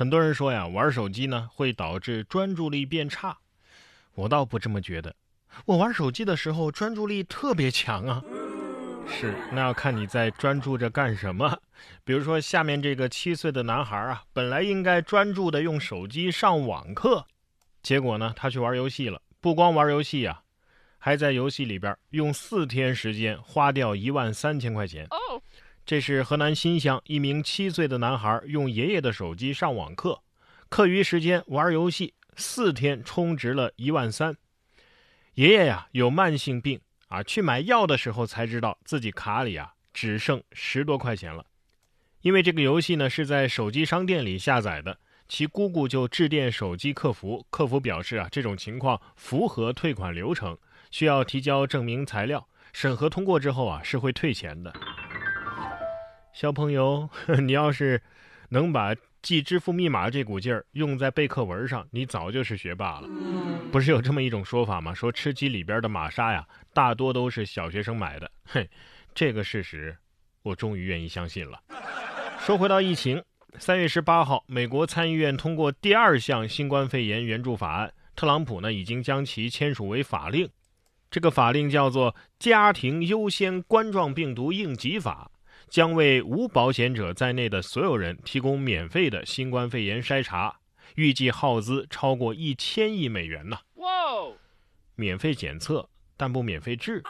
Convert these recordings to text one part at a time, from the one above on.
很多人说呀，玩手机呢会导致专注力变差，我倒不这么觉得。我玩手机的时候专注力特别强啊。是，那要看你在专注着干什么。比如说下面这个七岁的男孩啊，本来应该专注的用手机上网课，结果呢，他去玩游戏了。不光玩游戏啊，还在游戏里边用四天时间花掉一万三千块钱。这是河南新乡一名七岁的男孩用爷爷的手机上网课，课余时间玩游戏，四天充值了一万三。爷爷呀有慢性病啊，去买药的时候才知道自己卡里啊只剩十多块钱了。因为这个游戏呢是在手机商店里下载的，其姑姑就致电手机客服，客服表示啊这种情况符合退款流程，需要提交证明材料，审核通过之后啊是会退钱的。小朋友，你要是能把记支付密码这股劲儿用在背课文上，你早就是学霸了。不是有这么一种说法吗？说吃鸡里边的玛莎呀，大多都是小学生买的。嘿，这个事实，我终于愿意相信了。说回到疫情，三月十八号，美国参议院通过第二项新冠肺炎援助法案，特朗普呢已经将其签署为法令。这个法令叫做《家庭优先冠状病毒应急法》。将为无保险者在内的所有人提供免费的新冠肺炎筛查，预计耗资超过一千亿美元呢。哇！免费检测，但不免费治。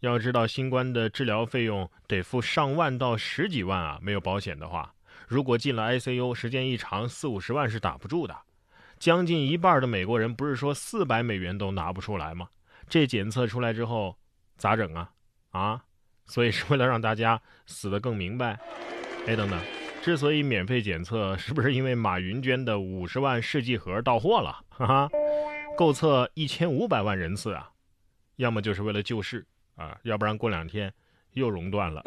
要知道，新冠的治疗费用得付上万到十几万啊！没有保险的话，如果进了 ICU，时间一长，四五十万是打不住的。将近一半的美国人不是说四百美元都拿不出来吗？这检测出来之后咋整啊？啊？所以是为了让大家死得更明白。哎，等等，之所以免费检测，是不是因为马云捐的五十万试剂盒到货了？哈哈，够测一千五百万人次啊！要么就是为了救市啊，要不然过两天又熔断了。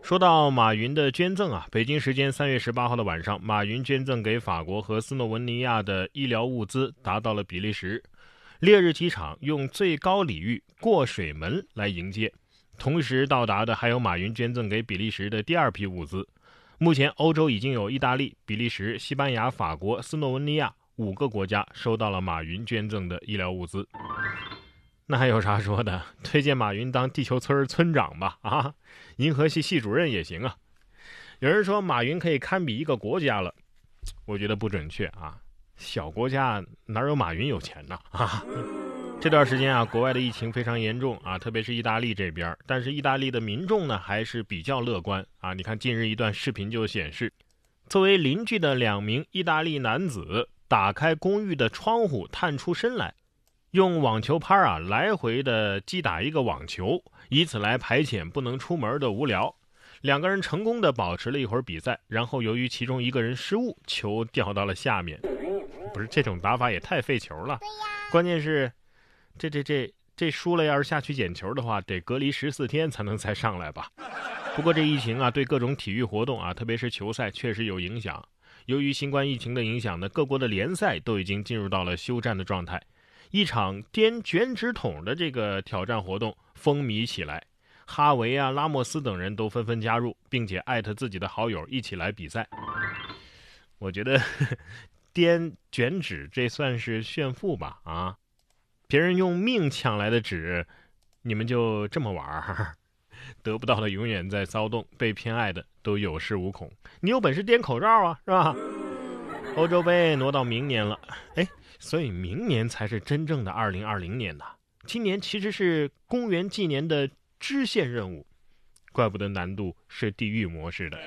说到马云的捐赠啊，北京时间三月十八号的晚上，马云捐赠给法国和斯洛文尼亚的医疗物资达到了比利时，烈日机场用最高礼遇过水门来迎接。同时到达的还有马云捐赠给比利时的第二批物资。目前，欧洲已经有意大利、比利时、西班牙、法国、斯洛文尼亚五个国家收到了马云捐赠的医疗物资。那还有啥说的？推荐马云当地球村村长吧！啊，银河系系主任也行啊。有人说马云可以堪比一个国家了，我觉得不准确啊。小国家哪有马云有钱呢？啊。这段时间啊，国外的疫情非常严重啊，特别是意大利这边。但是意大利的民众呢，还是比较乐观啊。你看，近日一段视频就显示，作为邻居的两名意大利男子打开公寓的窗户，探出身来，用网球拍啊来回的击打一个网球，以此来排遣不能出门的无聊。两个人成功的保持了一会儿比赛，然后由于其中一个人失误，球掉到了下面。不是这种打法也太费球了。关键是。这这这这输了，要是下去捡球的话，得隔离十四天才能再上来吧。不过这疫情啊，对各种体育活动啊，特别是球赛，确实有影响。由于新冠疫情的影响呢，各国的联赛都已经进入到了休战的状态。一场颠卷纸筒的这个挑战活动风靡起来，哈维啊、拉莫斯等人都纷纷加入，并且艾特自己的好友一起来比赛。我觉得 颠卷纸这算是炫富吧？啊？别人用命抢来的纸，你们就这么玩儿？得不到的永远在骚动，被偏爱的都有恃无恐。你有本事颠口罩啊，是吧？欧洲杯挪到明年了，哎，所以明年才是真正的二零二零年呐。今年其实是公元纪年的支线任务，怪不得难度是地狱模式的。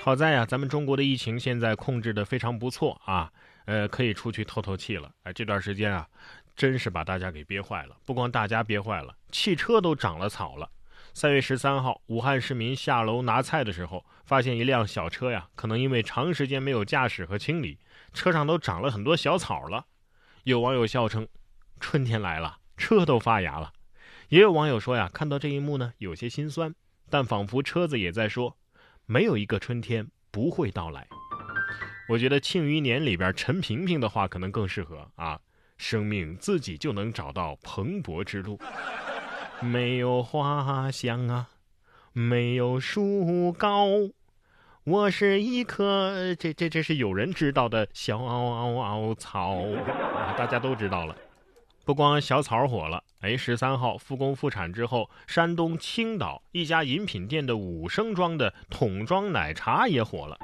好在呀，咱们中国的疫情现在控制的非常不错啊，呃，可以出去透透气了。哎，这段时间啊。真是把大家给憋坏了，不光大家憋坏了，汽车都长了草了。三月十三号，武汉市民下楼拿菜的时候，发现一辆小车呀，可能因为长时间没有驾驶和清理，车上都长了很多小草了。有网友笑称：“春天来了，车都发芽了。”也有网友说呀，看到这一幕呢，有些心酸，但仿佛车子也在说：“没有一个春天不会到来。”我觉得《庆余年》里边陈萍萍的话可能更适合啊。生命自己就能找到蓬勃之路，没有花香啊，没有树高，我是一棵这这这是有人知道的小草，大家都知道了。不光小草火了，哎，十三号复工复产之后，山东青岛一家饮品店的五升装的桶装奶茶也火了。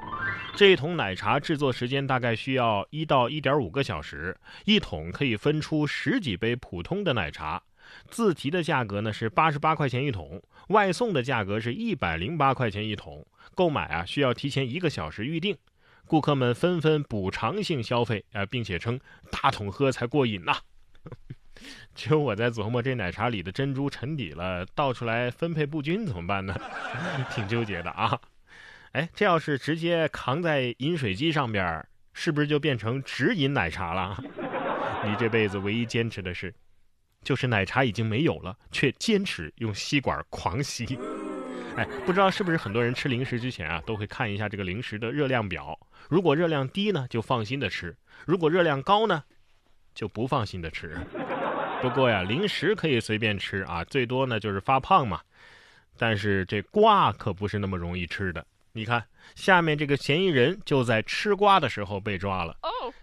这一桶奶茶制作时间大概需要一到一点五个小时，一桶可以分出十几杯普通的奶茶。自提的价格呢是八十八块钱一桶，外送的价格是一百零八块钱一桶。购买啊需要提前一个小时预定。顾客们纷纷补偿性消费啊，并且称大桶喝才过瘾呐。就我在琢磨，这奶茶里的珍珠沉底了，倒出来分配不均怎么办呢？挺纠结的啊。哎，这要是直接扛在饮水机上边，是不是就变成直饮奶茶了？你这辈子唯一坚持的是，就是奶茶已经没有了，却坚持用吸管狂吸。哎，不知道是不是很多人吃零食之前啊，都会看一下这个零食的热量表。如果热量低呢，就放心的吃；如果热量高呢，就不放心的吃。不过呀，零食可以随便吃啊，最多呢就是发胖嘛。但是这瓜可不是那么容易吃的。你看，下面这个嫌疑人就在吃瓜的时候被抓了。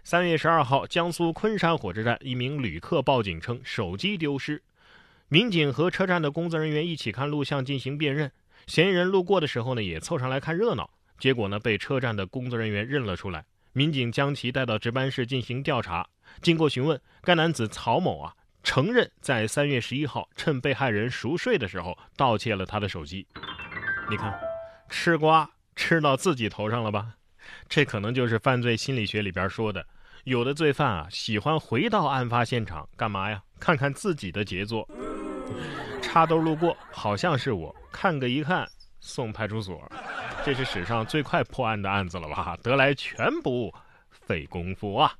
三月十二号，江苏昆山火车站一名旅客报警称手机丢失，民警和车站的工作人员一起看录像进行辨认。嫌疑人路过的时候呢，也凑上来看热闹，结果呢被车站的工作人员认了出来。民警将其带到值班室进行调查。经过询问，该男子曹某啊。承认在三月十一号趁被害人熟睡的时候盗窃了他的手机。你看，吃瓜吃到自己头上了吧？这可能就是犯罪心理学里边说的，有的罪犯啊喜欢回到案发现场干嘛呀？看看自己的杰作。插兜路过，好像是我，看个一看，送派出所。这是史上最快破案的案子了吧？得来全不费功夫啊！